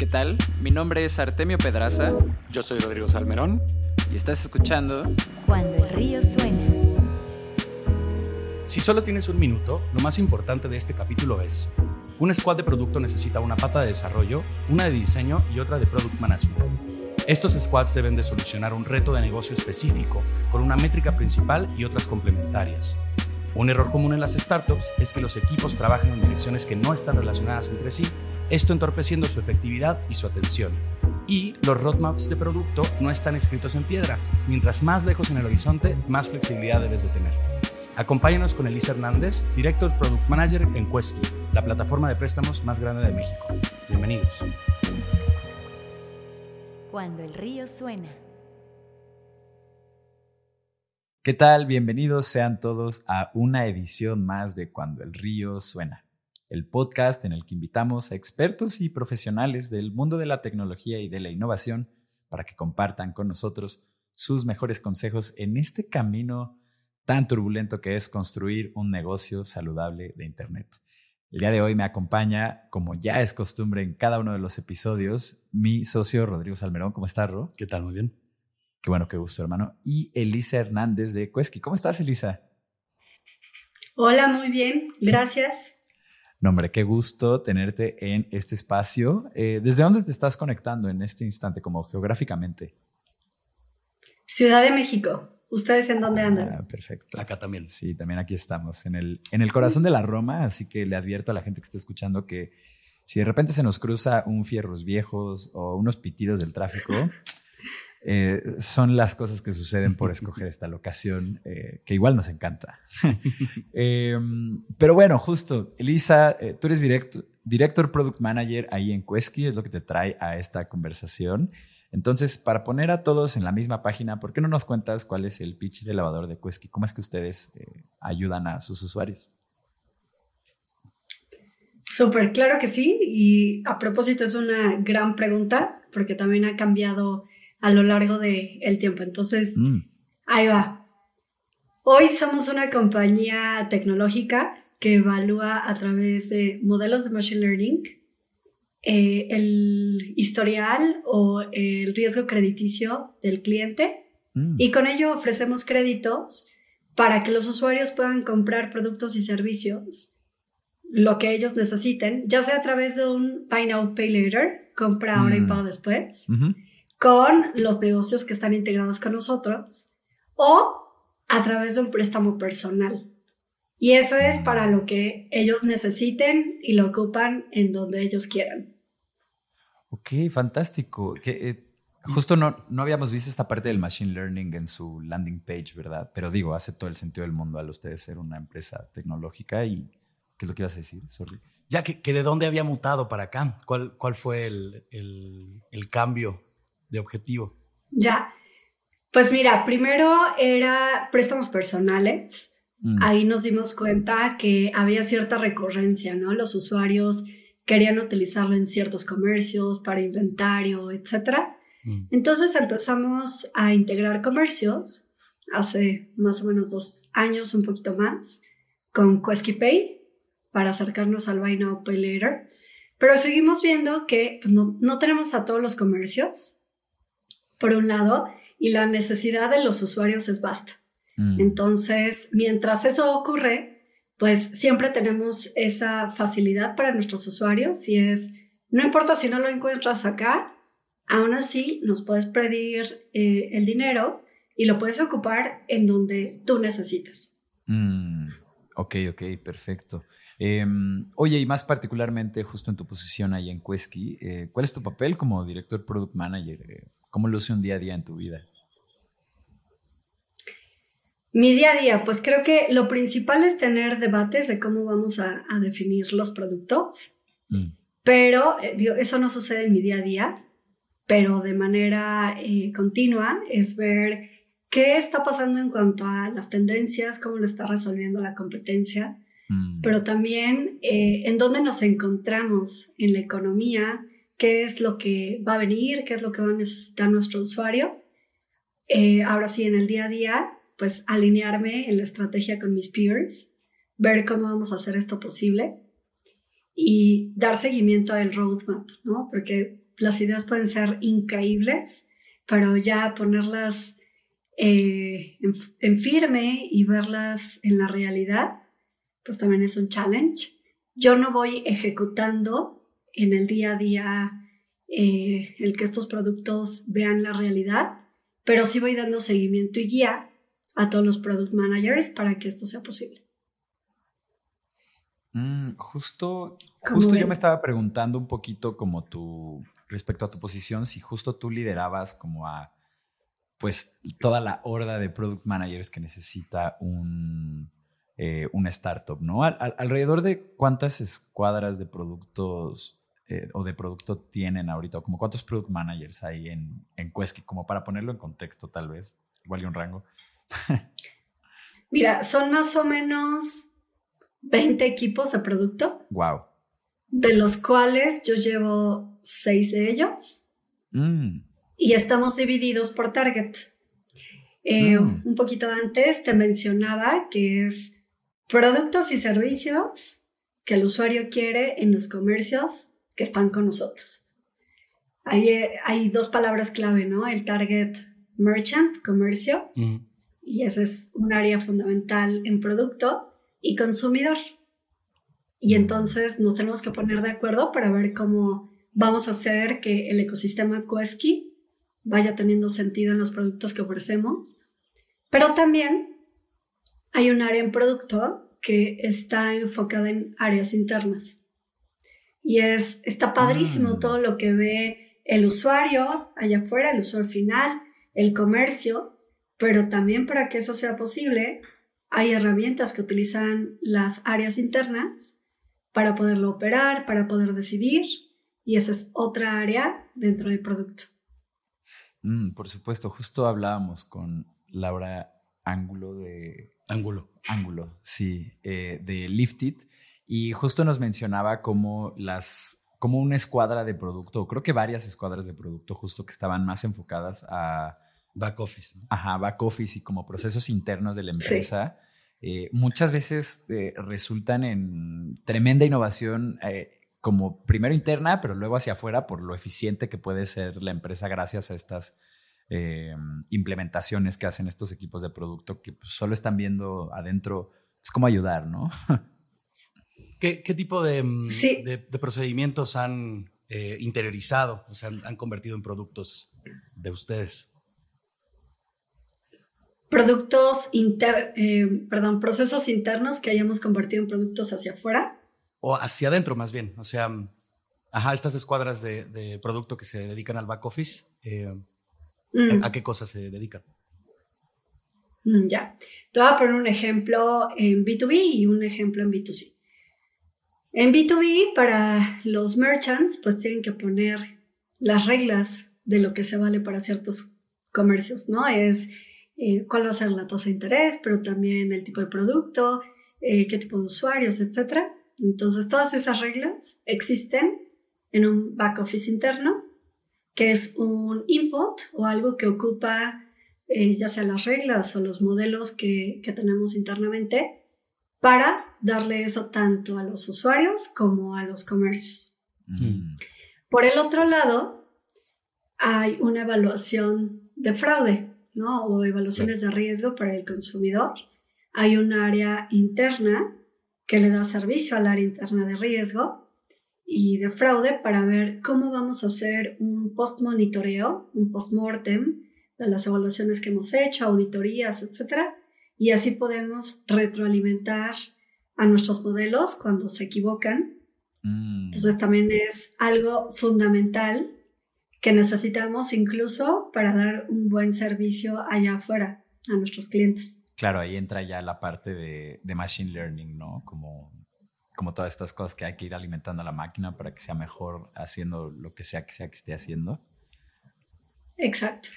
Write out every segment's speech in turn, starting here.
¿Qué tal? Mi nombre es Artemio Pedraza. Yo soy Rodrigo Salmerón. Y estás escuchando Cuando el río suena. Si solo tienes un minuto, lo más importante de este capítulo es, un squad de producto necesita una pata de desarrollo, una de diseño y otra de product management. Estos squads deben de solucionar un reto de negocio específico, con una métrica principal y otras complementarias. Un error común en las startups es que los equipos trabajan en direcciones que no están relacionadas entre sí, esto entorpeciendo su efectividad y su atención. Y los roadmaps de producto no están escritos en piedra. Mientras más lejos en el horizonte, más flexibilidad debes de tener. Acompáñanos con Elisa Hernández, Director Product Manager en Quesky, la plataforma de préstamos más grande de México. Bienvenidos. Cuando el río suena. ¿Qué tal? Bienvenidos sean todos a una edición más de Cuando el río suena, el podcast en el que invitamos a expertos y profesionales del mundo de la tecnología y de la innovación para que compartan con nosotros sus mejores consejos en este camino tan turbulento que es construir un negocio saludable de Internet. El día de hoy me acompaña, como ya es costumbre en cada uno de los episodios, mi socio Rodrigo Salmerón. ¿Cómo estás, Ro? ¿Qué tal? Muy bien. Qué bueno, qué gusto, hermano. Y Elisa Hernández de Cuesqui. ¿Cómo estás, Elisa? Hola, muy bien. Gracias. No, hombre, qué gusto tenerte en este espacio. Eh, ¿Desde dónde te estás conectando en este instante, como geográficamente? Ciudad de México. ¿Ustedes en dónde andan? Ah, perfecto. Acá también. Sí, también aquí estamos, en el, en el corazón de la Roma, así que le advierto a la gente que está escuchando que si de repente se nos cruza un fierros viejos o unos pitidos del tráfico, eh, son las cosas que suceden por escoger esta locación, eh, que igual nos encanta. eh, pero bueno, justo, Elisa, eh, tú eres director, Product Manager ahí en Quesky, es lo que te trae a esta conversación. Entonces, para poner a todos en la misma página, ¿por qué no nos cuentas cuál es el pitch de lavador de Quesky? ¿Cómo es que ustedes ayudan a sus usuarios? Súper, claro que sí. Y a propósito, es una gran pregunta, porque también ha cambiado a lo largo del tiempo. Entonces, Mm, ahí va. Hoy somos una compañía tecnológica que evalúa a través de modelos de Machine Learning eh, el historial o el riesgo crediticio del cliente mm. y con ello ofrecemos créditos para que los usuarios puedan comprar productos y servicios, lo que ellos necesiten, ya sea a través de un Buy Now, Pay Later, compra ahora y Mm. pago después. Con los negocios que están integrados con nosotros o a través de un préstamo personal. Y eso es para lo que ellos necesiten y lo ocupan en donde ellos quieran. Ok, fantástico. Que, eh, justo no, no habíamos visto esta parte del machine learning en su landing page, ¿verdad? Pero digo, hace todo el sentido del mundo al ustedes ser una empresa tecnológica y ¿qué es lo que ibas a decir? Sorry. Ya que, que de dónde había mutado para acá, ¿cuál, cuál fue el, el- el cambio de objetivo? Ya. Pues mira, primero era préstamos personales. Mm, Ahí nos dimos cuenta que había cierta recurrencia, ¿no? Los usuarios querían utilizarlo en ciertos comercios para inventario, etcétera. Mm. Entonces empezamos a integrar comercios hace más o menos dos años, un poquito más, con Quesky Pay para acercarnos al Buy Now Pay Later. Pero seguimos viendo que pues, no, no tenemos a todos los comercios, por un lado, y la necesidad de los usuarios es vasta. mm. Entonces, mientras eso ocurre, pues siempre tenemos esa facilidad para nuestros usuarios y es, no importa si no lo encuentras acá, aún así nos puedes pedir eh, el dinero y lo puedes ocupar en donde tú necesites. Mm, ok, ok, perfecto. Em, oye, y más particularmente justo en tu posición ahí en Quesky, eh, ¿cuál es tu papel como director product manager? ¿Cómo luce un día a día en tu vida? Mi día a día, pues creo que lo principal es tener debates de cómo vamos a, a definir los productos. Mm, Pero eh, digo, eso no sucede en mi día a día, pero de manera eh, continua es ver qué está pasando en cuanto a las tendencias, cómo lo está resolviendo la competencia, mm, pero también eh, en dónde nos encontramos en la economía, qué es lo que va a venir, qué es lo que va a necesitar nuestro usuario. Eh, ahora sí, en el día a día, pues alinearme en la estrategia con mis peers, ver cómo vamos a hacer esto posible y dar seguimiento al roadmap, ¿no? Porque las ideas pueden ser increíbles, pero ya ponerlas eh, en, firme y verlas en la realidad, pues también es un challenge. Yo no voy ejecutando en el día a día eh, el que estos productos vean la realidad, pero sí voy dando seguimiento y guía a todos los product managers para que esto sea posible. Mm, justo, justo yo me estaba preguntando un poquito como tu, respecto a tu posición, si justo tú liderabas como a pues toda la horda de product managers que necesita un, eh, startup, ¿no? alrededor de cuántas escuadras de productos eh, o de producto tienen ahorita, como cuántos product managers hay en, en Quesky, como para ponerlo en contexto tal vez, igual y un rango. Mira, son más o menos 20 equipos de producto. Wow. De los cuales yo llevo 6 de ellos. Mm y estamos divididos por target. Eh, mm. Un poquito antes te mencionaba que es productos y servicios que el usuario quiere en los comercios que están con nosotros. Hay, eh, hay dos palabras clave, ¿no? El target merchant, comercio, mm. y ese es un área fundamental en producto y consumidor. Y mm. entonces nos tenemos que poner de acuerdo para ver cómo vamos a hacer que el ecosistema Quesky vaya teniendo sentido en los productos que ofrecemos. Pero también hay un área en producto que está enfocada en áreas internas. Y es, está padrísimo mm. todo lo que ve el usuario allá afuera, el usuario final, el comercio, pero también para que eso sea posible, hay herramientas que utilizan las áreas internas para poderlo operar, para poder decidir, y esa es otra área dentro del producto. Mm, por supuesto, justo hablábamos con Laura Ángulo de... Ángulo. Ángulo, sí, eh, de Lifted. Y justo nos mencionaba como las como una escuadra de producto, creo que varias escuadras de producto justo que estaban más enfocadas a... Back office. Ajá, back office y como procesos internos de la empresa. Eh, muchas veces eh, resultan en tremenda innovación como primero interna, pero luego hacia afuera por lo eficiente que puede ser la empresa gracias a estas eh, implementaciones que hacen estos equipos de producto que pues, solo están viendo adentro, es como ayudar, ¿no? ¿Qué, tipo mm, de, de, procedimientos han eh, interiorizado, o sea, han convertido en productos de ustedes? Productos inter, eh, perdón, procesos internos que hayamos convertido en productos hacia afuera o hacia adentro más bien. O sea, ajá, estas escuadras de, producto que se dedican al back office, eh, mm. ¿a, qué cosas se dedican? Mm, ya, te voy a poner un ejemplo en B2B y un ejemplo en B2C. En B2B, para los merchants, pues tienen que poner las reglas de lo que se vale para ciertos comercios, ¿no? Es eh, cuál va a ser la tasa de interés, pero también el tipo de producto, eh, qué tipo de usuarios, etcétera. Entonces, todas esas reglas existen en un back office interno, que es un input o algo que ocupa eh, ya sea las reglas o los modelos que, tenemos internamente para darle eso tanto a los usuarios como a los comercios. Mm. Por el otro lado, hay una evaluación de fraude, ¿no? O evaluaciones de riesgo para el consumidor. Hay un área interna que le da servicio al área interna de riesgo y de fraude para ver cómo vamos a hacer un post-monitoreo, un post-mortem de las evaluaciones que hemos hecho, auditorías, etc. Y así podemos retroalimentar a nuestros modelos cuando se equivocan. Mm. Entonces también es algo fundamental que necesitamos incluso para dar un buen servicio allá afuera a nuestros clientes. Claro, ahí entra ya la parte de, machine learning, ¿no? Como, como todas estas cosas que hay que ir alimentando a la máquina para que sea mejor haciendo lo que sea que sea que esté haciendo. Exacto,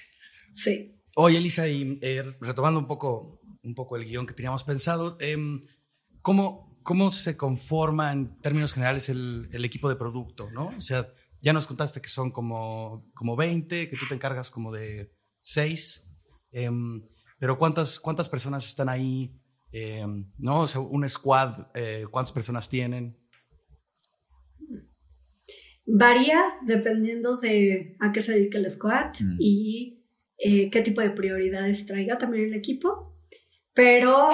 sí. Oye, Elisa, y eh, retomando un poco, un poco el guion que teníamos pensado, em, ¿cómo, ¿cómo se conforma en términos generales el, el, equipo de producto, no? O sea, ya nos contaste que son como, como 20, que tú te encargas como de 6. Pero ¿cuántas, cuántas personas están ahí? Eh, ¿No? O sea, un squad, eh, ¿cuántas personas tienen? Varía dependiendo de a qué se dedica el squad Mm. y eh, qué tipo de prioridades traiga también el equipo, pero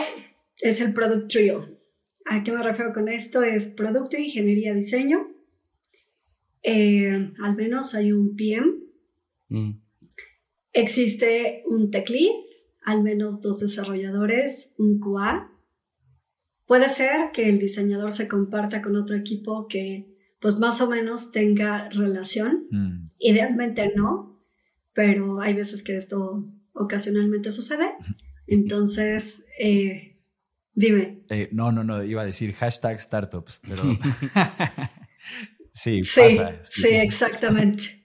es el Product Trio. ¿A qué me refiero con esto? Es Producto, Ingeniería, Diseño. Eh, al menos hay un PM. Mm, Existe un Tech Lead, al menos dos desarrolladores, un QA. Puede ser que el diseñador se comparta con otro equipo que pues más o menos tenga relación. Mm. Idealmente no, pero hay veces que esto ocasionalmente sucede. Entonces, eh, dime. Eh, no, no, no, iba a decir hashtag startups, pero sí, Sí, pasa. sí, exactamente.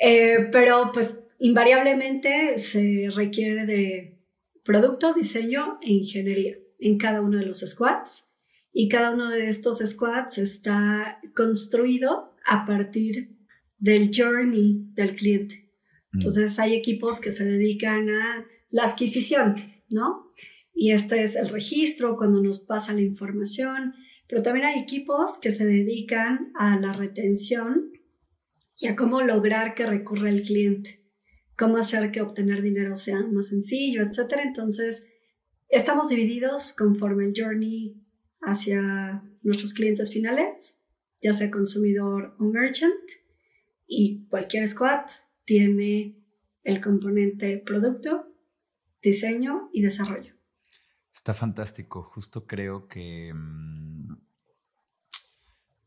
Eh, pero pues invariablemente se requiere de producto, diseño e ingeniería en cada uno de los squads. Y cada uno de estos squads está construido a partir del journey del cliente. Mm. Entonces hay equipos que se dedican a la adquisición, ¿no? Y esto es el registro, cuando nos pasa la información, pero también hay equipos que se dedican a la retención y a cómo lograr que recurra el cliente, cómo hacer que obtener dinero sea más sencillo, etc. Entonces, estamos divididos conforme el journey hacia nuestros clientes finales, ya sea consumidor o merchant, y cualquier squad tiene el componente producto, diseño y desarrollo. Está fantástico. Justo creo que. mm,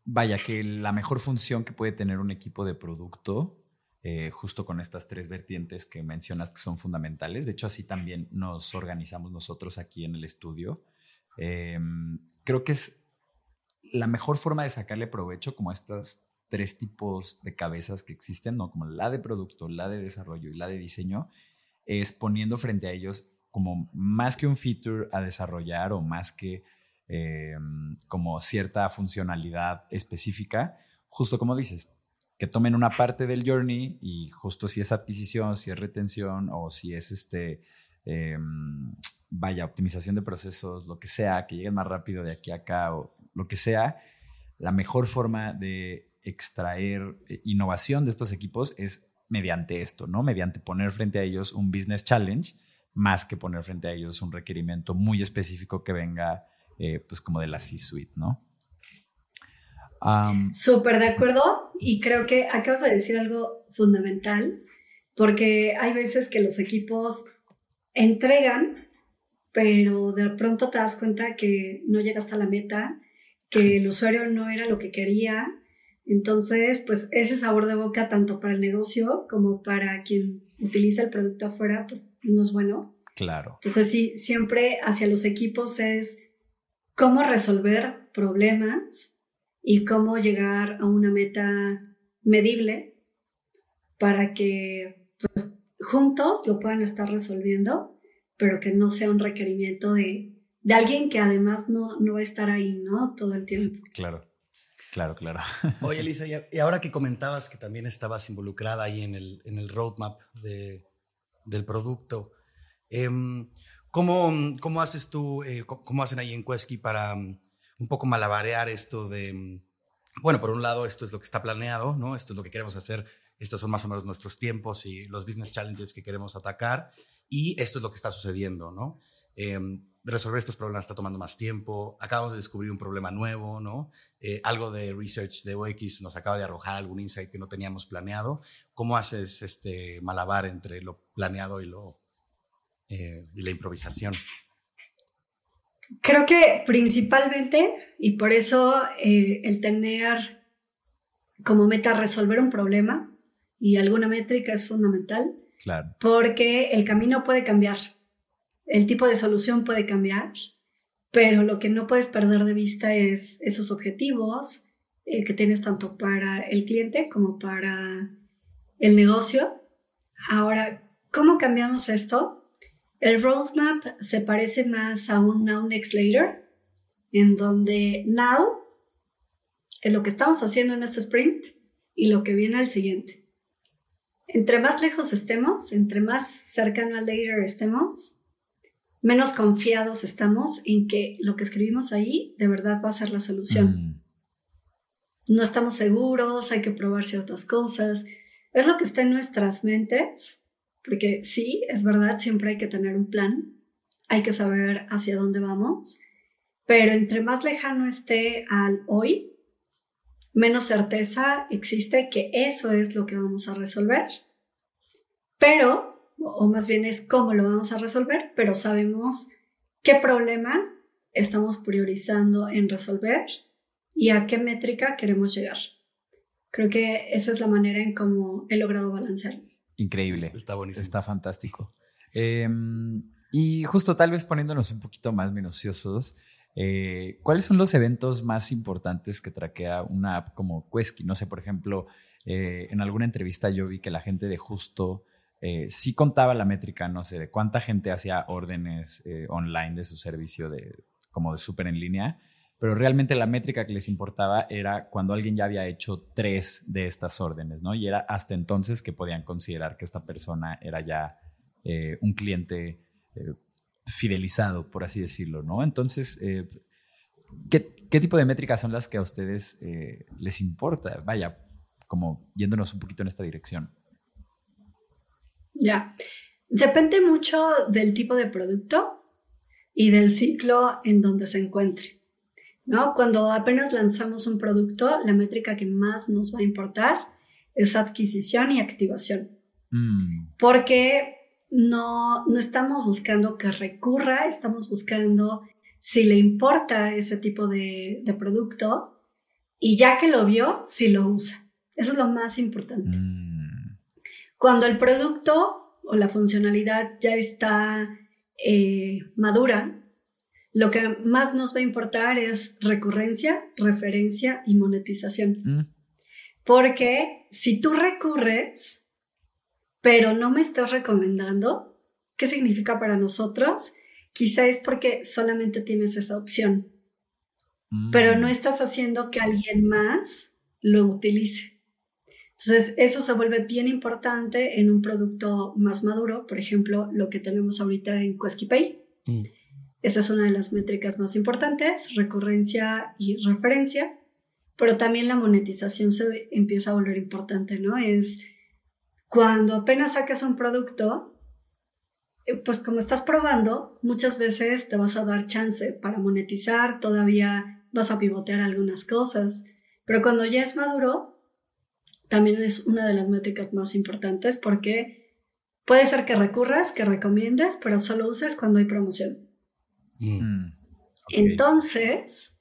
Vaya, que la mejor función que puede tener un equipo de producto, eh, justo con estas tres vertientes que mencionas que son fundamentales. De hecho, así también nos organizamos nosotros aquí en el estudio. Eh, creo que es la mejor forma de sacarle provecho como a estas tres tipos de cabezas que existen, ¿no? Como la de producto, la de desarrollo y la de diseño, es poniendo frente a ellos como más que un feature a desarrollar o más que eh, como cierta funcionalidad específica, justo como dices, que tomen una parte del journey y justo si es adquisición, si es retención o si es este, eh, vaya, optimización de procesos, lo que sea, que lleguen más rápido de aquí a acá o lo que sea, la mejor forma de extraer eh, innovación de estos equipos es mediante esto, ¿no? Mediante poner frente a ellos un business challenge más que poner frente a ellos un requerimiento muy específico que venga eh, pues como de la C-suite, ¿no? Um, Súper de acuerdo y creo que acabas de decir algo fundamental porque hay veces que los equipos entregan, pero de pronto te das cuenta que no llega hasta la meta, que el usuario no era lo que quería. Entonces, pues ese sabor de boca tanto para el negocio como para quien utiliza el producto afuera, pues no es bueno. claro. Entonces, sí, siempre hacia los equipos es cómo resolver problemas y cómo llegar a una meta medible para que pues, juntos lo puedan estar resolviendo, pero que no sea un requerimiento de, de alguien que además no, no va a estar ahí, ¿no? Todo el tiempo. Claro, claro, claro. Oye, Elisa, y ahora que comentabas que también estabas involucrada ahí en el, en el roadmap de, del producto, em, ¿cómo, cómo haces tú, eh, cómo hacen ahí en Quesky para mm, un poco malabarear esto de, mm, bueno, por un lado, esto es lo que está planeado, ¿no? Esto es lo que queremos hacer, estos son más o menos nuestros tiempos y los business challenges que queremos atacar, y esto es lo que está sucediendo, ¿no? Em, resolver estos problemas está tomando más tiempo, acabamos de descubrir un problema nuevo, ¿no? Eh, algo de research de UX nos acaba de arrojar algún insight que no teníamos planeado. ¿Cómo haces este malabar entre lo planeado y, lo, eh, y la improvisación? Creo que principalmente, y por eso eh, el tener como meta resolver un problema y alguna métrica es fundamental, Claro. porque el camino puede cambiar, el tipo de solución puede cambiar, pero lo que no puedes perder de vista es esos objetivos eh, que tienes tanto para el cliente como para el negocio. Ahora, ¿cómo cambiamos esto? El roadmap se parece más a un now, next, later, en donde now es lo que estamos haciendo en este sprint y lo que viene al siguiente. Entre más lejos estemos, entre más cercano al later estemos, menos confiados estamos en que lo que escribimos ahí de verdad va a ser la solución. Mm, no estamos seguros, hay que probar ciertas cosas. Es lo que está en nuestras mentes, porque sí, es verdad, siempre hay que tener un plan, hay que saber hacia dónde vamos, pero entre más lejano esté al hoy, menos certeza existe que eso es lo que vamos a resolver. Pero, o más bien es cómo lo vamos a resolver, pero sabemos qué problema estamos priorizando en resolver y a qué métrica queremos llegar. Creo que esa es la manera en cómo he logrado balancear. Increíble. Está buenísimo. Está fantástico. Em, y justo tal vez poniéndonos un poquito más minuciosos, eh, ¿cuáles son los eventos más importantes que traquea una app como Quesky? No sé, por ejemplo, eh, en alguna entrevista yo vi que la gente de justo eh, sí contaba la métrica, no sé, de cuánta gente hacía órdenes online de su servicio de como de súper en línea, pero realmente la métrica que les importaba era cuando alguien ya había hecho tres de estas órdenes, ¿no? Y era hasta entonces que podían considerar que esta persona era ya eh, un cliente eh, fidelizado, por así decirlo, ¿no? Entonces, eh, ¿qué, ¿qué, tipo de métricas son las que a ustedes les importa? Vaya, como yéndonos un poquito en esta dirección. Ya, depende mucho del tipo de producto y del ciclo en donde se encuentre. ¿no? Cuando apenas lanzamos un producto, la métrica que más nos va a importar es adquisición y activación. Mm. Porque no, no estamos buscando que recurra, estamos buscando si le importa ese tipo de, de producto y ya que lo vio, si lo usa. Eso es lo más importante. Mm. Cuando el producto o la funcionalidad ya está eh, madura, lo que más nos va a importar es recurrencia, referencia y monetización. Mm. Porque si tú recurres, pero no me estás recomendando, ¿qué significa para nosotros? Quizá es porque solamente tienes esa opción, pero no mm. estás haciendo que alguien más lo utilice. Entonces, eso se vuelve bien importante en un producto más maduro, por ejemplo, lo que tenemos ahorita en QuesquiPay. Mm. Esa es una de las métricas más importantes, recurrencia y referencia, pero también la monetización se empieza a volver importante, ¿no? Es cuando apenas sacas un producto, eh, pues como estás probando, muchas veces te vas a dar chance para monetizar, todavía vas a pivotear algunas cosas, pero cuando ya es maduro, también es una de las métricas más importantes porque puede ser que recurras, que recomiendes, pero solo uses cuando hay promoción. Mm. Mm, Entonces,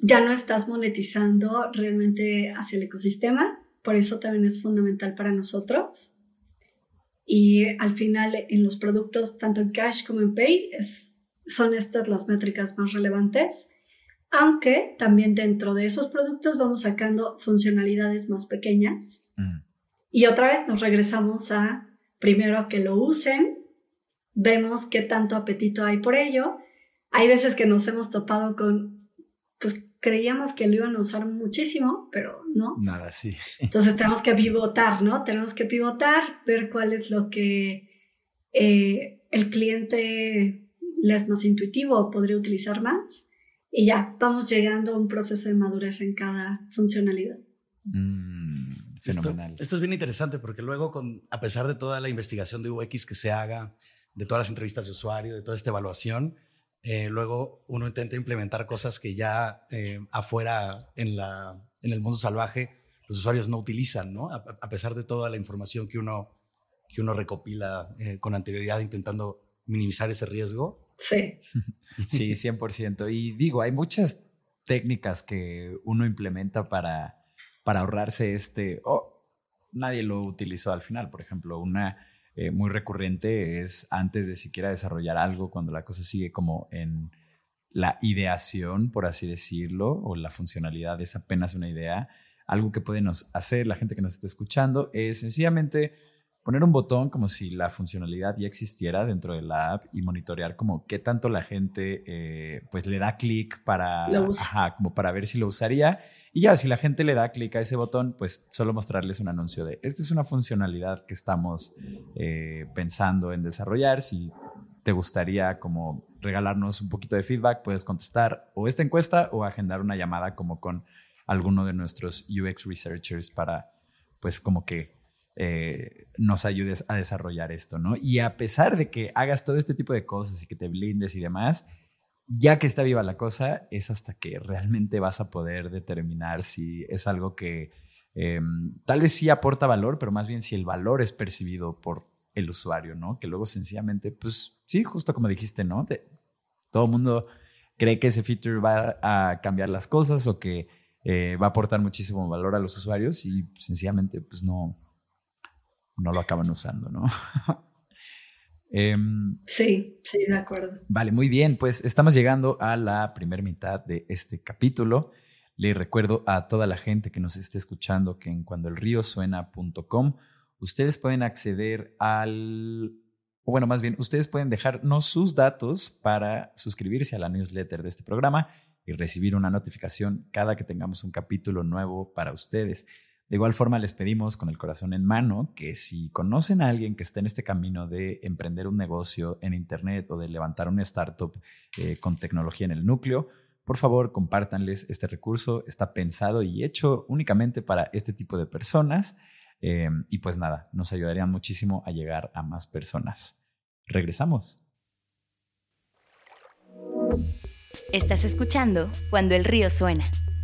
ya no estás monetizando realmente hacia el ecosistema, por eso también es fundamental para nosotros. Y al final, en los productos, tanto en cash como en pay, es, son estas las métricas más relevantes aunque también dentro de esos productos vamos sacando funcionalidades más pequeñas. Mm. Y otra vez nos regresamos a primero que lo usen, vemos qué tanto apetito hay por ello. Hay veces que nos hemos topado con, pues creíamos que lo iban a usar muchísimo, pero no. Nada, sí. Entonces tenemos que pivotar, ¿no? Tenemos que pivotar, ver cuál es lo que eh, el cliente le es más intuitivo o podría utilizar más y ya vamos llegando a un proceso de madurez en cada funcionalidad. Mm, fenomenal. Esto, es bien interesante porque luego, con, a pesar de toda la investigación de UX que se haga, de todas las entrevistas de usuario, de toda esta evaluación, eh, luego uno intenta implementar cosas que ya eh, afuera en, la, en el mundo salvaje los usuarios no utilizan, ¿no? A, pesar de toda la información que uno, que uno recopila eh, con anterioridad intentando minimizar ese riesgo, Sí. sí, 100%. Y digo, hay muchas técnicas que uno implementa para, para ahorrarse este... Oh, nadie lo utilizó al final. Por ejemplo, una eh, muy recurrente es antes de siquiera desarrollar algo, cuando la cosa sigue como en la ideación, por así decirlo, o la funcionalidad es apenas una idea, algo que pueden hacer la gente que nos está escuchando es sencillamente poner un botón como si la funcionalidad ya existiera dentro de la app y monitorear como qué tanto la gente eh, pues le da clic para, como para ver si lo usaría. Y ya, si la gente le da clic a ese botón, pues solo mostrarles un anuncio de, esta es una funcionalidad que estamos eh, pensando en desarrollar. Si te gustaría como regalarnos un poquito de feedback, puedes contestar o esta encuesta o agendar una llamada como con alguno de nuestros UX researchers para, pues como que eh, nos ayudes a desarrollar esto, ¿no? Y a pesar de que hagas todo este tipo de cosas y que te blindes y demás, ya que está viva la cosa, es hasta que realmente vas a poder determinar si es algo que em, tal vez sí aporta valor, pero más bien si el valor es percibido por el usuario, ¿no? Que luego sencillamente, pues sí, justo como dijiste, ¿no? todo el mundo cree que ese feature va a cambiar las cosas o que eh, va a aportar muchísimo valor a los usuarios y sencillamente, pues no, no lo acaban usando, ¿no? Em, sí, sí, de acuerdo. Vale, muy bien. Pues estamos llegando a la primera mitad de este capítulo. Le recuerdo a toda la gente que nos esté escuchando que en cuandoelríosuena.com ustedes pueden acceder al, o bueno, más bien, ustedes pueden dejarnos sus datos para suscribirse a la newsletter de este programa y recibir una notificación cada que tengamos un capítulo nuevo para ustedes. De igual forma, les pedimos con el corazón en mano que si conocen a alguien que esté en este camino de emprender un negocio en Internet o de levantar una startup eh, con tecnología en el núcleo, por favor, compártanles este recurso. Está pensado y hecho únicamente para este tipo de personas. Eh, y pues nada, nos ayudarían muchísimo a llegar a más personas. Regresamos. Estás escuchando Cuando el río suena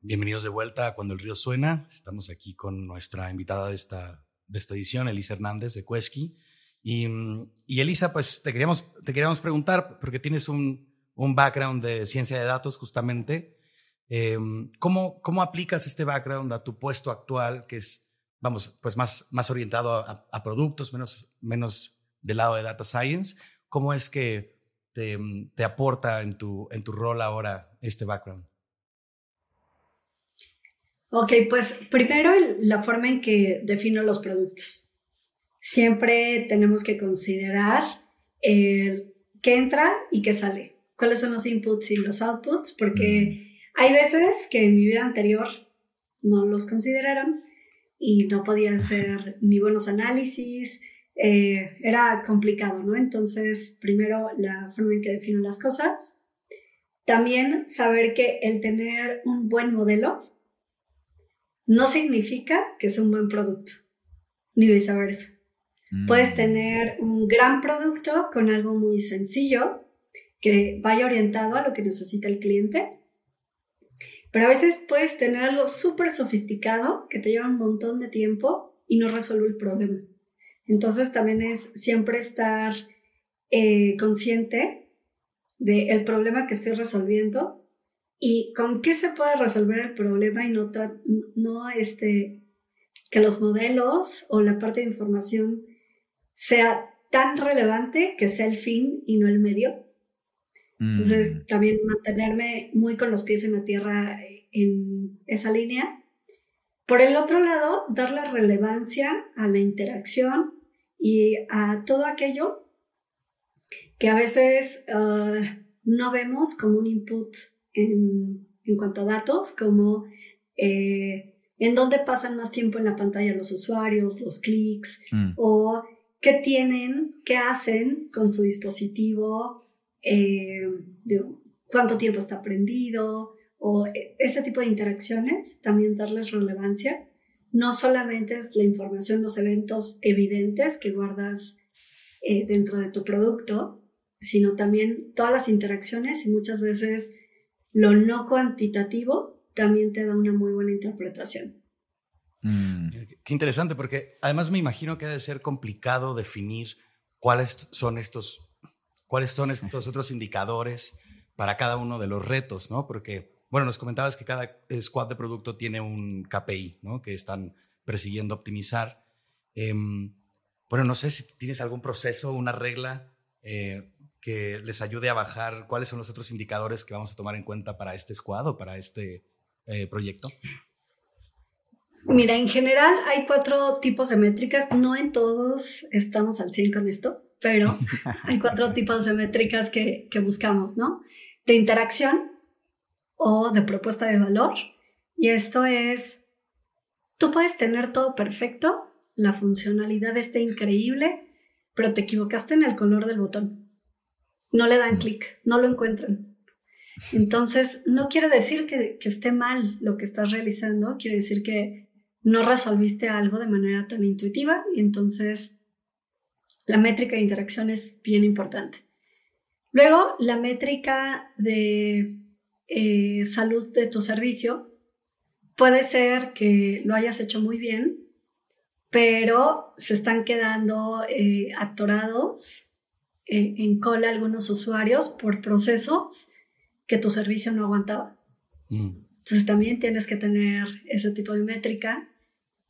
Bienvenidos de vuelta a Cuando el Río Suena. Estamos aquí con nuestra invitada de esta, de esta edición, Elisa Hernández de Cuesqui. Y, y, Elisa, pues te queríamos, te queríamos preguntar, porque tienes un, un background de ciencia de datos justamente, em, ¿cómo, ¿cómo aplicas este background a tu puesto actual, que es, vamos, pues más, más orientado a, a productos, menos, menos del lado de data science? ¿Cómo es que te, te aporta en tu, en tu rol ahora este background? Ok, pues primero la forma en que defino los productos. Siempre tenemos que considerar el qué entra y qué sale. Cuáles son los inputs y los outputs, porque hay veces que en mi vida anterior no los consideraron y no podía hacer ni buenos análisis, eh, era complicado, ¿no? Entonces, primero la forma en que defino las cosas. También saber que el tener un buen modelo no significa que sea un buen producto, ni viceversa. Puedes mm. tener un gran producto con algo muy sencillo que vaya orientado a lo que necesita el cliente, pero a veces puedes tener algo súper sofisticado que te lleva un montón de tiempo y no resuelve el problema. Entonces también es siempre estar eh, consciente del problema que estoy resolviendo y con qué se puede resolver el problema y no, no este, que los modelos o la parte de información sea tan relevante que sea el fin y no el medio. Entonces, mm. también mantenerme muy con los pies en la tierra en esa línea. Por el otro lado, darle relevancia a la interacción y a todo aquello que a veces ah, no vemos como un input en, cuanto a datos, como eh, en dónde pasan más tiempo en la pantalla los usuarios, los clics, mm. o qué tienen, qué hacen con su dispositivo, eh, cuánto tiempo está prendido, o e, ese tipo de interacciones, también darles relevancia. No solamente es la información, los eventos evidentes que guardas eh, dentro de tu producto, sino también todas las interacciones y muchas veces lo no cuantitativo también te da una muy buena interpretación. Mm. Qué interesante, porque además me imagino que ha de ser complicado definir cuáles son estos, cuáles son estos otros indicadores para cada uno de los retos, ¿no? Porque, bueno, nos comentabas que cada squad de producto tiene un KPI, ¿no? Que están persiguiendo optimizar. Em, bueno, no sé si tienes algún proceso, una regla eh, que les ayude a bajar cuáles son los otros indicadores que vamos a tomar en cuenta para este squad o para este eh, proyecto? Mira, en general hay cuatro tipos de métricas. No en todos estamos al 100 con esto, pero hay cuatro tipos de métricas que, que buscamos, ¿no? De interacción o de propuesta de valor. Y esto es, tú puedes tener todo perfecto, la funcionalidad está increíble, pero te equivocaste en el color del botón. No le dan clic, no lo encuentran. Entonces, no quiere decir que, esté mal lo que estás realizando, quiere decir que no resolviste algo de manera tan intuitiva y entonces la métrica de interacción es bien importante. Luego, la métrica de eh, salud de tu servicio puede ser que lo hayas hecho muy bien, pero se están quedando eh, atorados en cola algunos usuarios por procesos que tu servicio no aguantaba. Mm. Entonces también tienes que tener ese tipo de métrica.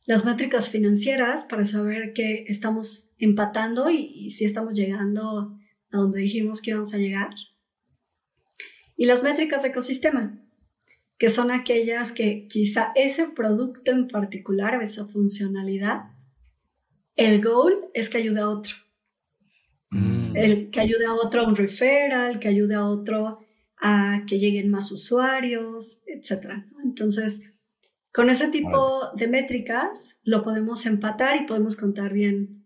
Las métricas financieras para saber que estamos empatando y, si estamos llegando a donde dijimos que íbamos a llegar. Y las métricas de ecosistema, que son aquellas que quizá ese producto en particular, esa funcionalidad, el goal es que ayude a otro. Mm. El que ayude a otro a un referral, que ayude a otro a que lleguen más usuarios, etc. Entonces, con ese tipo de métricas lo podemos empatar y podemos contar bien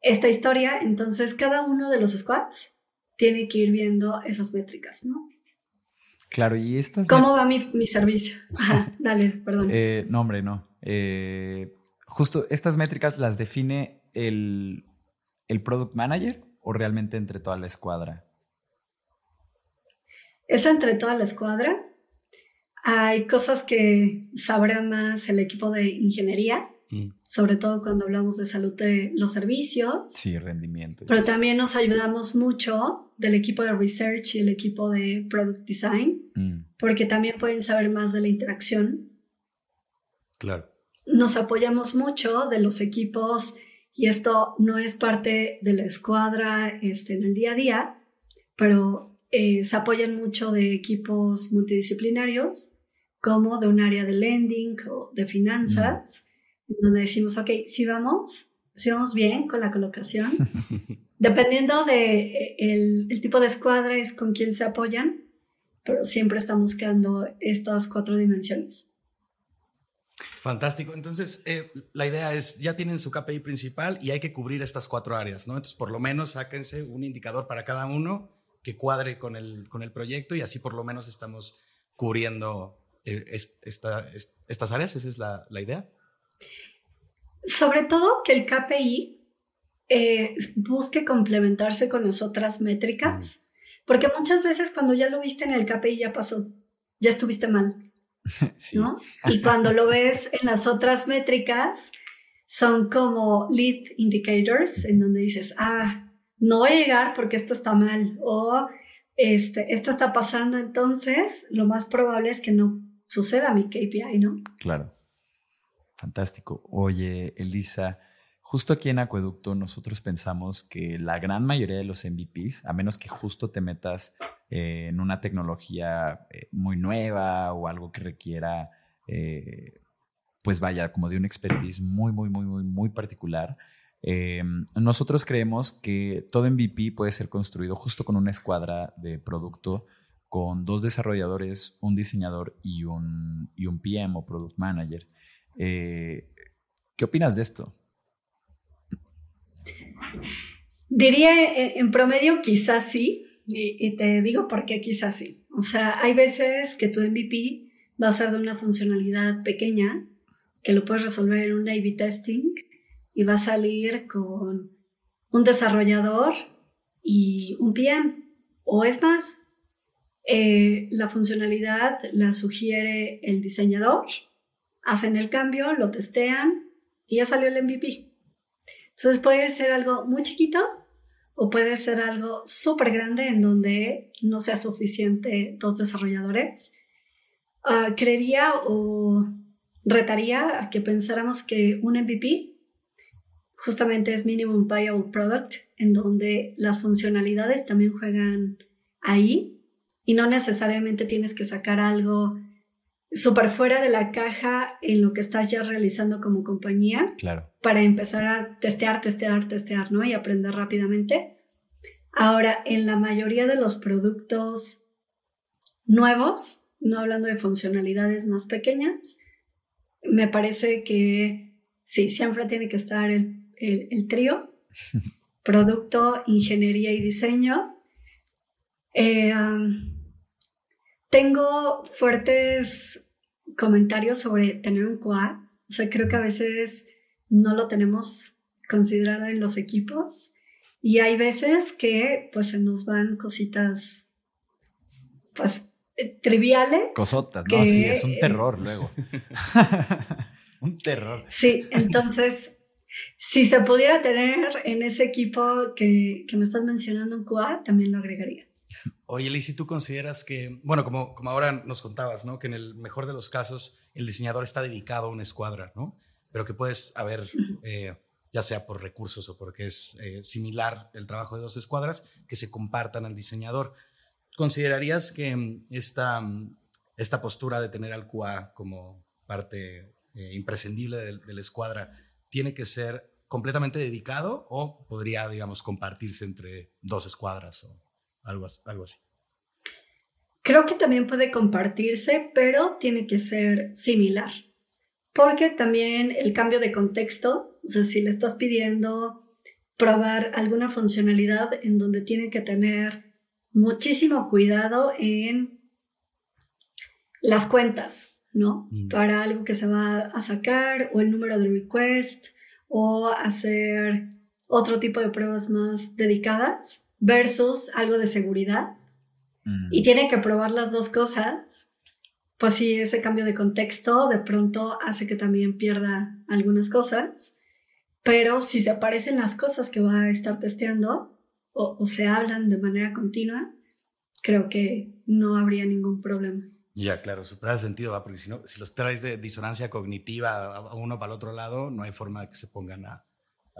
esta historia. Entonces, cada uno de los squads tiene que ir viendo esas métricas, ¿no? Claro, y estas... ¿Cómo va mi, servicio? dale, perdón. Eh, no, hombre, no. Eh, justo estas métricas las define el, el product manager o realmente entre toda la escuadra? Es entre toda la escuadra. Hay cosas que sabrá más el equipo de ingeniería, mm. sobre todo cuando hablamos de salud de los servicios. Sí, rendimiento. Pero también nos ayudamos mucho del equipo de research y el equipo de product design, mm. porque también pueden saber más de la interacción. Claro. Nos apoyamos mucho de los equipos y esto no es parte de la escuadra este, en el día a día, pero eh, se apoyan mucho de equipos multidisciplinarios, como de un área de lending o de finanzas, donde decimos, ok, si vamos, si vamos bien con la colocación, dependiendo de eh, el, tipo de escuadra es con quién se apoyan, pero siempre estamos buscando estas cuatro dimensiones. Fantástico. Entonces, eh, la idea es, ya tienen su KPI principal y hay que cubrir estas cuatro áreas, ¿no? Entonces, por lo menos sáquense un indicador para cada uno que cuadre con el, con el proyecto y así por lo menos estamos cubriendo eh, estas áreas. ¿Esa es la, idea? Sobre todo que el KPI eh, busque complementarse con las otras métricas, porque muchas veces cuando ya lo viste en el KPI ya pasó, ya estuviste mal. ¿no? Y cuando lo ves en las otras métricas, son como lead indicators, en donde dices, ah, no voy a llegar porque esto está mal o este, esto está pasando, entonces lo más probable es que no suceda mi KPI, ¿no? Claro. Fantástico. Oye, Elisa, justo aquí en Acueducto nosotros pensamos que la gran mayoría de los MVPs, a menos que justo te metas eh, en una tecnología eh, muy nueva o algo que requiera, eh, pues vaya, como de un expertise muy, muy, muy, muy, muy particular, eh, nosotros creemos que todo MVP puede ser construido justo con una escuadra de producto, con dos desarrolladores, un diseñador y un, y un PM o Product Manager. ¿Qué opinas de esto? Diría eh, en promedio quizás sí, y, te digo por qué quizás sí. O sea, hay veces que tu MVP va a ser de una funcionalidad pequeña, que lo puedes resolver en un A-B testing, y va a salir con un desarrollador y un PM. O es más, eh, la funcionalidad la sugiere el diseñador, hacen el cambio, lo testean y ya salió el MVP. Entonces puede ser algo muy chiquito o puede ser algo súper grande en donde no sea suficiente dos desarrolladores. Uh, creería o retaría a que pensáramos que un MVP justamente es Minimum Viable Product, en donde las funcionalidades también juegan ahí y no necesariamente tienes que sacar algo súper fuera de la caja en lo que estás ya realizando como compañía. Claro. Para empezar a testear, testear, testear, ¿no? Y aprender rápidamente. Ahora, en la mayoría de los productos nuevos, no hablando de funcionalidades más pequeñas, me parece que sí, siempre tiene que estar el, el, trío, producto, ingeniería y diseño. Eh, tengo fuertes comentarios sobre tener un QA. O sea, creo que a veces no lo tenemos considerado en los equipos y hay veces que pues se nos van cositas pues eh, triviales. Cosotas, ¿no? Sí, es un terror luego. un terror. Sí, entonces, si se pudiera tener en ese equipo que, que me estás mencionando un QA, también lo agregaría. Oye, Liz, si tú consideras que, bueno, como, como ahora nos contabas, ¿no? Que en el mejor de los casos el diseñador está dedicado a una escuadra, ¿no? Pero que puedes haber, eh, ya sea por recursos o porque es eh, similar el trabajo de dos escuadras, que se compartan al diseñador. ¿Considerarías que mm, esta, mm, esta postura de tener al QA como parte eh, imprescindible de, la escuadra tiene que ser completamente dedicado o podría, digamos, compartirse entre dos escuadras o algo, algo así? Creo que también puede compartirse, pero tiene que ser similar. Porque también el cambio de contexto, o sea, si le estás pidiendo probar alguna funcionalidad en donde tiene que tener muchísimo cuidado en las cuentas, ¿no? Mm. Para algo que se va a sacar o el número de request o hacer otro tipo de pruebas más dedicadas versus algo de seguridad y tiene que probar las dos cosas, pues sí, ese cambio de contexto de pronto hace que también pierda algunas cosas, pero si se aparecen las cosas que va a estar testeando o, se hablan de manera continua, creo que no habría ningún problema. Ya, claro, super sentido, ¿va? porque si, no, si los traes de disonancia cognitiva a uno para el otro lado, no hay forma de que se pongan a,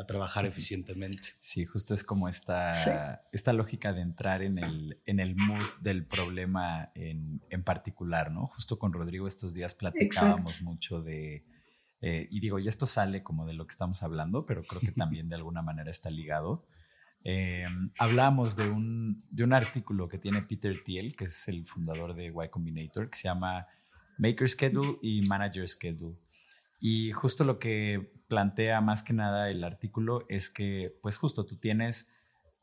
a trabajar eficientemente. Sí, justo es como esta, esta lógica de entrar en el, en el mood del problema en, en particular, ¿no? Justo con Rodrigo estos días platicábamos mucho de, eh, y digo, y esto sale como de lo que estamos hablando, pero creo que también de alguna manera está ligado. Eh, hablamos de un, de un artículo que tiene Peter Thiel, que es el fundador de Y Combinator, que se llama Maker Schedule y Manager Schedule. Y justo lo que plantea más que nada el artículo es que, pues justo tú tienes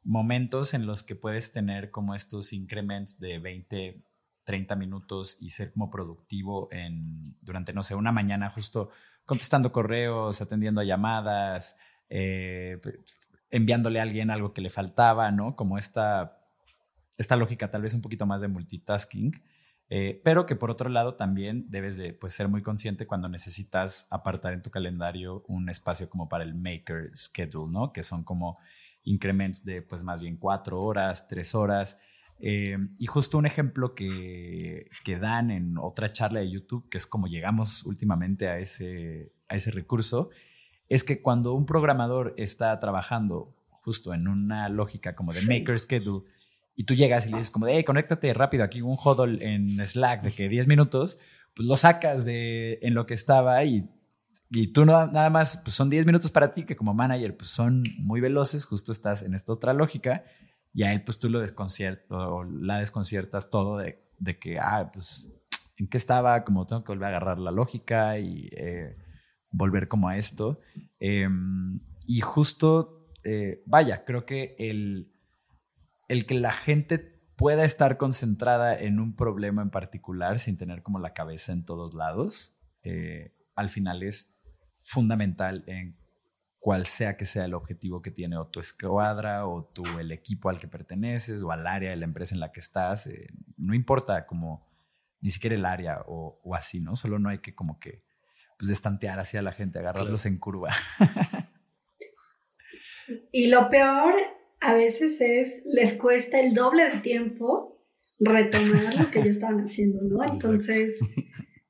momentos en los que puedes tener como estos increments de 20, 30 minutos y ser como productivo en, durante, no sé, una mañana justo contestando correos, atendiendo a llamadas, eh, pues, enviándole a alguien algo que le faltaba, ¿no? Como esta, esta lógica tal vez un poquito más de multitasking. Eh, pero que por otro lado también debes de pues, ser muy consciente cuando necesitas apartar en tu calendario un espacio como para el maker schedule, ¿no? Que son como increments de pues más bien cuatro horas, tres horas. Eh, y justo un ejemplo que, que, dan en otra charla de YouTube, que es como llegamos últimamente a ese, a ese recurso, es que cuando un programador está trabajando justo en una lógica como de maker schedule, y tú llegas y le dices como de, hey, conéctate rápido aquí un hodl en Slack de que 10 minutos, pues lo sacas de en lo que estaba y, y tú no, nada más, pues son 10 minutos para ti que como manager pues son muy veloces, justo estás en esta otra lógica y a él pues tú lo desconciertas o la desconciertas todo de, de, que, ah, pues en qué estaba, como tengo que volver a agarrar la lógica y eh, volver como a esto. Em, y justo, eh, vaya, creo que el el que la gente pueda estar concentrada en un problema en particular sin tener como la cabeza en todos lados, eh, al final es fundamental en cual sea que sea el objetivo que tiene o tu escuadra o tu, el equipo al que perteneces o al área de la empresa en la que estás. Eh, no importa como ni siquiera el área o, así, ¿no? Solo no hay que como que pues destantear hacia la gente, agarrarlos en curva. y lo peor a veces es, les cuesta el doble de tiempo retomar lo que ya estaban haciendo, ¿no? Entonces,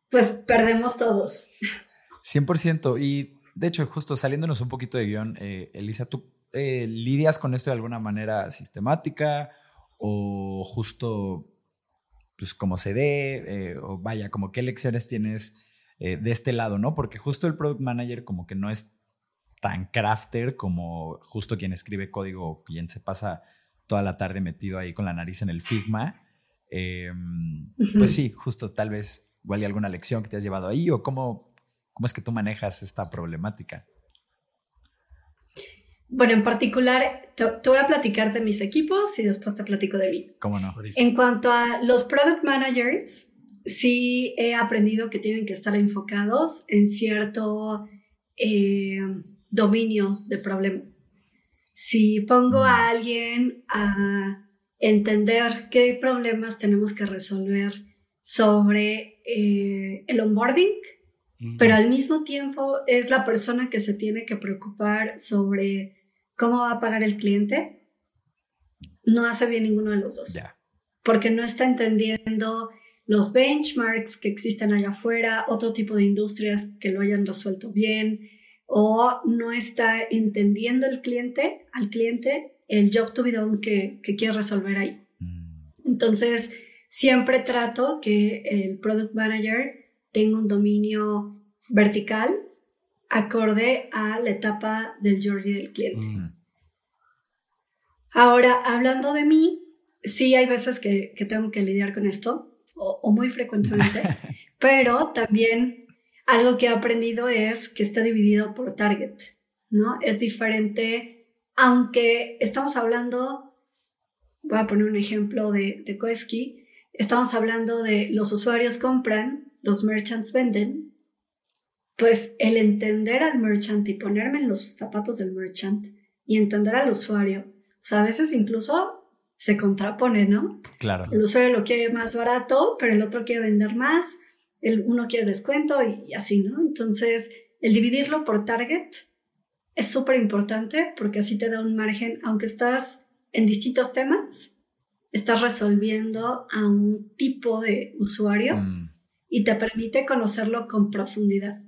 pues perdemos todos. 100%. Y de hecho, justo saliéndonos un poquito de guion, eh, Elisa, ¿tú eh, lidias con esto de alguna manera sistemática o justo pues como se dé, eh, o vaya, como qué lecciones tienes de este lado, ¿no? Porque justo el product manager como que no es tan crafter como justo quien escribe código o quien se pasa toda la tarde metido ahí con la nariz en el Figma. Em, pues sí, justo tal vez igual hay alguna lección que te has llevado ahí o cómo, cómo es que tú manejas esta problemática. Bueno, en particular, te, voy a platicar de mis equipos y después te platico de mí. ¿Cómo no? En cuanto a los product managers, sí he aprendido que tienen que estar enfocados en cierto eh, dominio de problema. Si pongo a mm. alguien a entender qué problemas tenemos que resolver sobre eh, el onboarding, pero al mismo tiempo es la persona que se tiene que preocupar sobre cómo va a pagar el cliente, no hace bien ninguno de los dos. Porque no está entendiendo los benchmarks que existen allá afuera, otro tipo de industrias que lo hayan resuelto bien, o no está entendiendo el cliente, al cliente, el job to be done que, que quiere resolver ahí. Mm. Entonces, siempre trato que el product manager tenga un dominio vertical acorde a la etapa del journey del cliente. Mm. Ahora, hablando de mí, sí hay veces que, que tengo que lidiar con esto, o, o muy frecuentemente, pero también algo que he aprendido es que está dividido por target, ¿no? Es diferente, aunque estamos hablando, voy a poner un ejemplo de, de estamos hablando de los usuarios compran, los merchants venden, pues el entender al merchant y ponerme en los zapatos del merchant y entender al usuario, o sea, a veces incluso se contrapone, ¿no? Claro. El usuario lo quiere más barato, pero el otro quiere vender más el, uno quiere descuento y, así, ¿no? Entonces, el dividirlo por target es súper importante porque así te da un margen, aunque estás en distintos temas, estás resolviendo a un tipo de usuario mm. y te permite conocerlo con profundidad.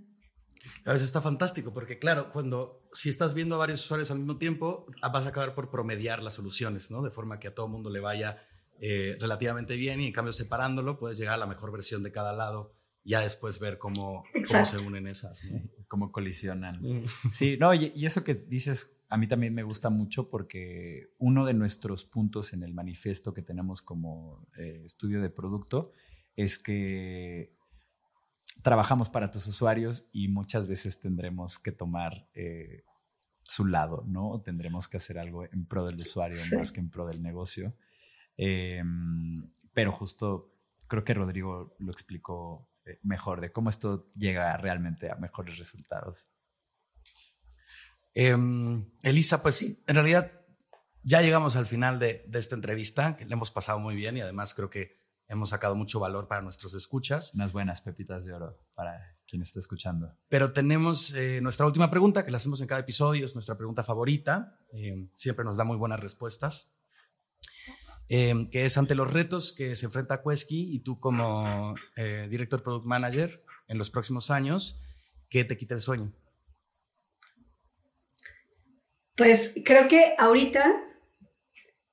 Eso está fantástico porque, claro, cuando si estás viendo a varios usuarios al mismo tiempo, vas a acabar por promediar las soluciones, ¿no? De forma que a todo mundo le vaya eh, relativamente bien y en cambio separándolo puedes llegar a la mejor versión de cada lado ya después ver cómo, cómo se unen esas, Cómo colisionan. Mm. Sí, no, y, eso que dices a mí también me gusta mucho porque uno de nuestros puntos en el manifiesto que tenemos como eh, estudio de producto es que trabajamos para tus usuarios y muchas veces tendremos que tomar eh, su lado, ¿no? Tendremos que hacer algo en pro del usuario más que en pro del negocio. Em, pero justo creo que Rodrigo lo explicó mejor, de cómo esto llega realmente a mejores resultados. Em, Elisa, pues en realidad ya llegamos al final de, esta entrevista, que le hemos pasado muy bien y además creo que hemos sacado mucho valor para nuestros escuchas. Unas buenas pepitas de oro para quien esté escuchando. Pero tenemos eh, nuestra última pregunta, que la hacemos en cada episodio, es nuestra pregunta favorita. Em, siempre nos da muy buenas respuestas. Em, que es ante los retos que se enfrenta Quesky y tú como eh, director product manager en los próximos años, ¿qué te quita el sueño? Pues creo que ahorita,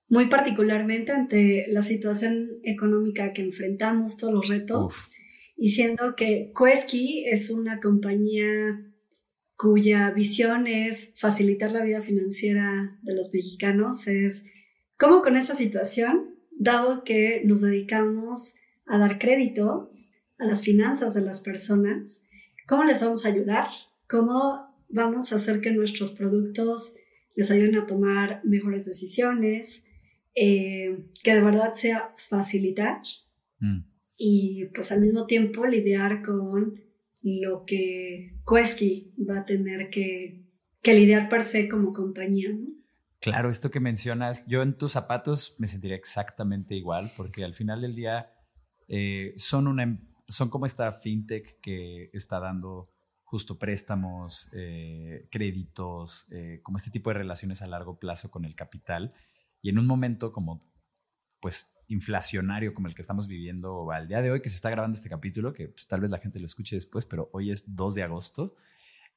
muy particularmente ante la situación económica que enfrentamos, todos los retos, y siendo que Quesky es una compañía cuya visión es facilitar la vida financiera de los mexicanos, es ¿Cómo con esa situación, dado que nos dedicamos a dar créditos a las finanzas de las personas, cómo les vamos a ayudar? ¿Cómo vamos a hacer que nuestros productos les ayuden a tomar mejores decisiones? Eh, que de verdad sea facilitar mm. y pues al mismo tiempo lidiar con lo que Quesky va a tener que, que lidiar per se como compañía. ¿no? Claro, esto que mencionas, yo en tus zapatos me sentiría exactamente igual, porque al final del día eh, son, una, em, son como esta fintech que está dando justo préstamos, eh, créditos, eh, como este tipo de relaciones a largo plazo con el capital. Y en un momento como pues inflacionario como el que estamos viviendo al día de hoy, que se está grabando este capítulo, que pues, tal vez la gente lo escuche después, pero hoy es 2 de agosto,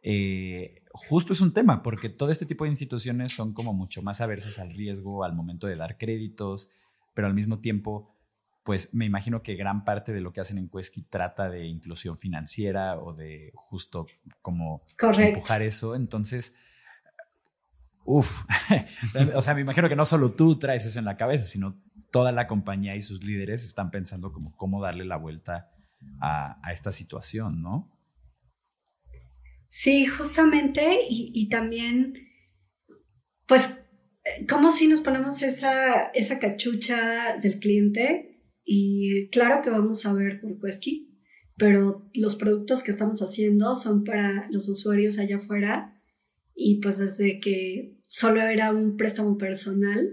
eh, justo es un tema, porque todo este tipo de instituciones son como mucho más aversas al riesgo al momento de dar créditos, pero al mismo tiempo, pues me imagino que gran parte de lo que hacen en Quesky trata de inclusión financiera o de justo como empujar eso. Entonces, uff, o sea, me imagino que no solo tú traes eso en la cabeza, sino toda la compañía y sus líderes están pensando como cómo darle la vuelta a, a esta situación, ¿no? Sí, justamente, y, también, pues, como si nos ponemos esa, esa cachucha del cliente y claro que vamos a ver por Quesky, pero los productos que estamos haciendo son para los usuarios allá afuera y pues desde que solo era un préstamo personal,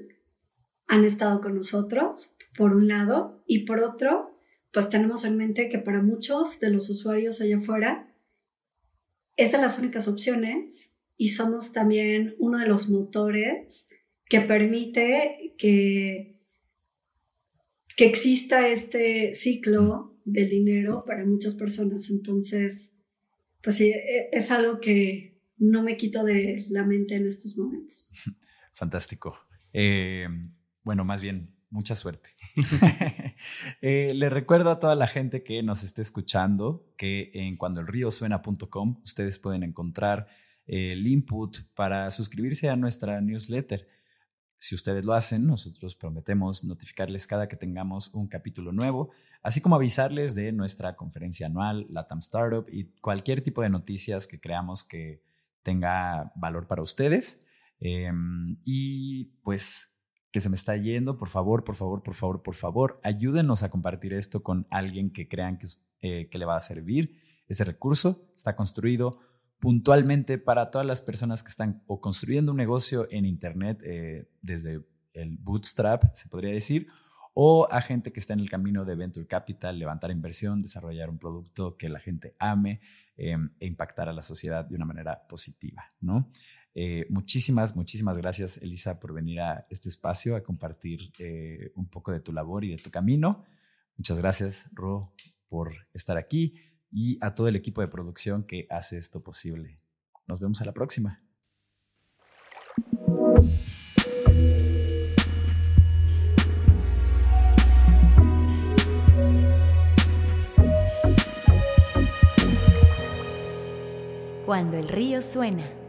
han estado con nosotros, por un lado, y por otro, pues tenemos en mente que para muchos de los usuarios allá afuera, es de las únicas opciones y somos también uno de los motores que permite que, que exista este ciclo del dinero para muchas personas. Entonces, pues sí, e, es algo que no me quito de la mente en estos momentos. Fantástico. Eh, bueno, más bien, mucha suerte. Eh, le recuerdo a toda la gente que nos esté escuchando que en cuandoelriosuena.com ustedes pueden encontrar el input para suscribirse a nuestra newsletter. Si ustedes lo hacen, nosotros prometemos notificarles cada que tengamos un capítulo nuevo, así como avisarles de nuestra conferencia anual, Latam Startup y cualquier tipo de noticias que creamos que tenga valor para ustedes. Em, y pues que se me está yendo, por favor, por favor, por favor, por favor, ayúdenos a compartir esto con alguien que crean que, eh, que le va a servir. Este recurso está construido puntualmente para todas las personas que están o construyendo un negocio en Internet eh, desde el bootstrap, se podría decir, o a gente que está en el camino de venture capital, levantar inversión, desarrollar un producto que la gente ame em, e impactar a la sociedad de una manera positiva, ¿no? Eh, muchísimas, muchísimas gracias, Elisa, por venir a este espacio a compartir eh, un poco de tu labor y de tu camino. Muchas gracias, Ro, por estar aquí y a todo el equipo de producción que hace esto posible. Nos vemos a la próxima. Cuando el río suena.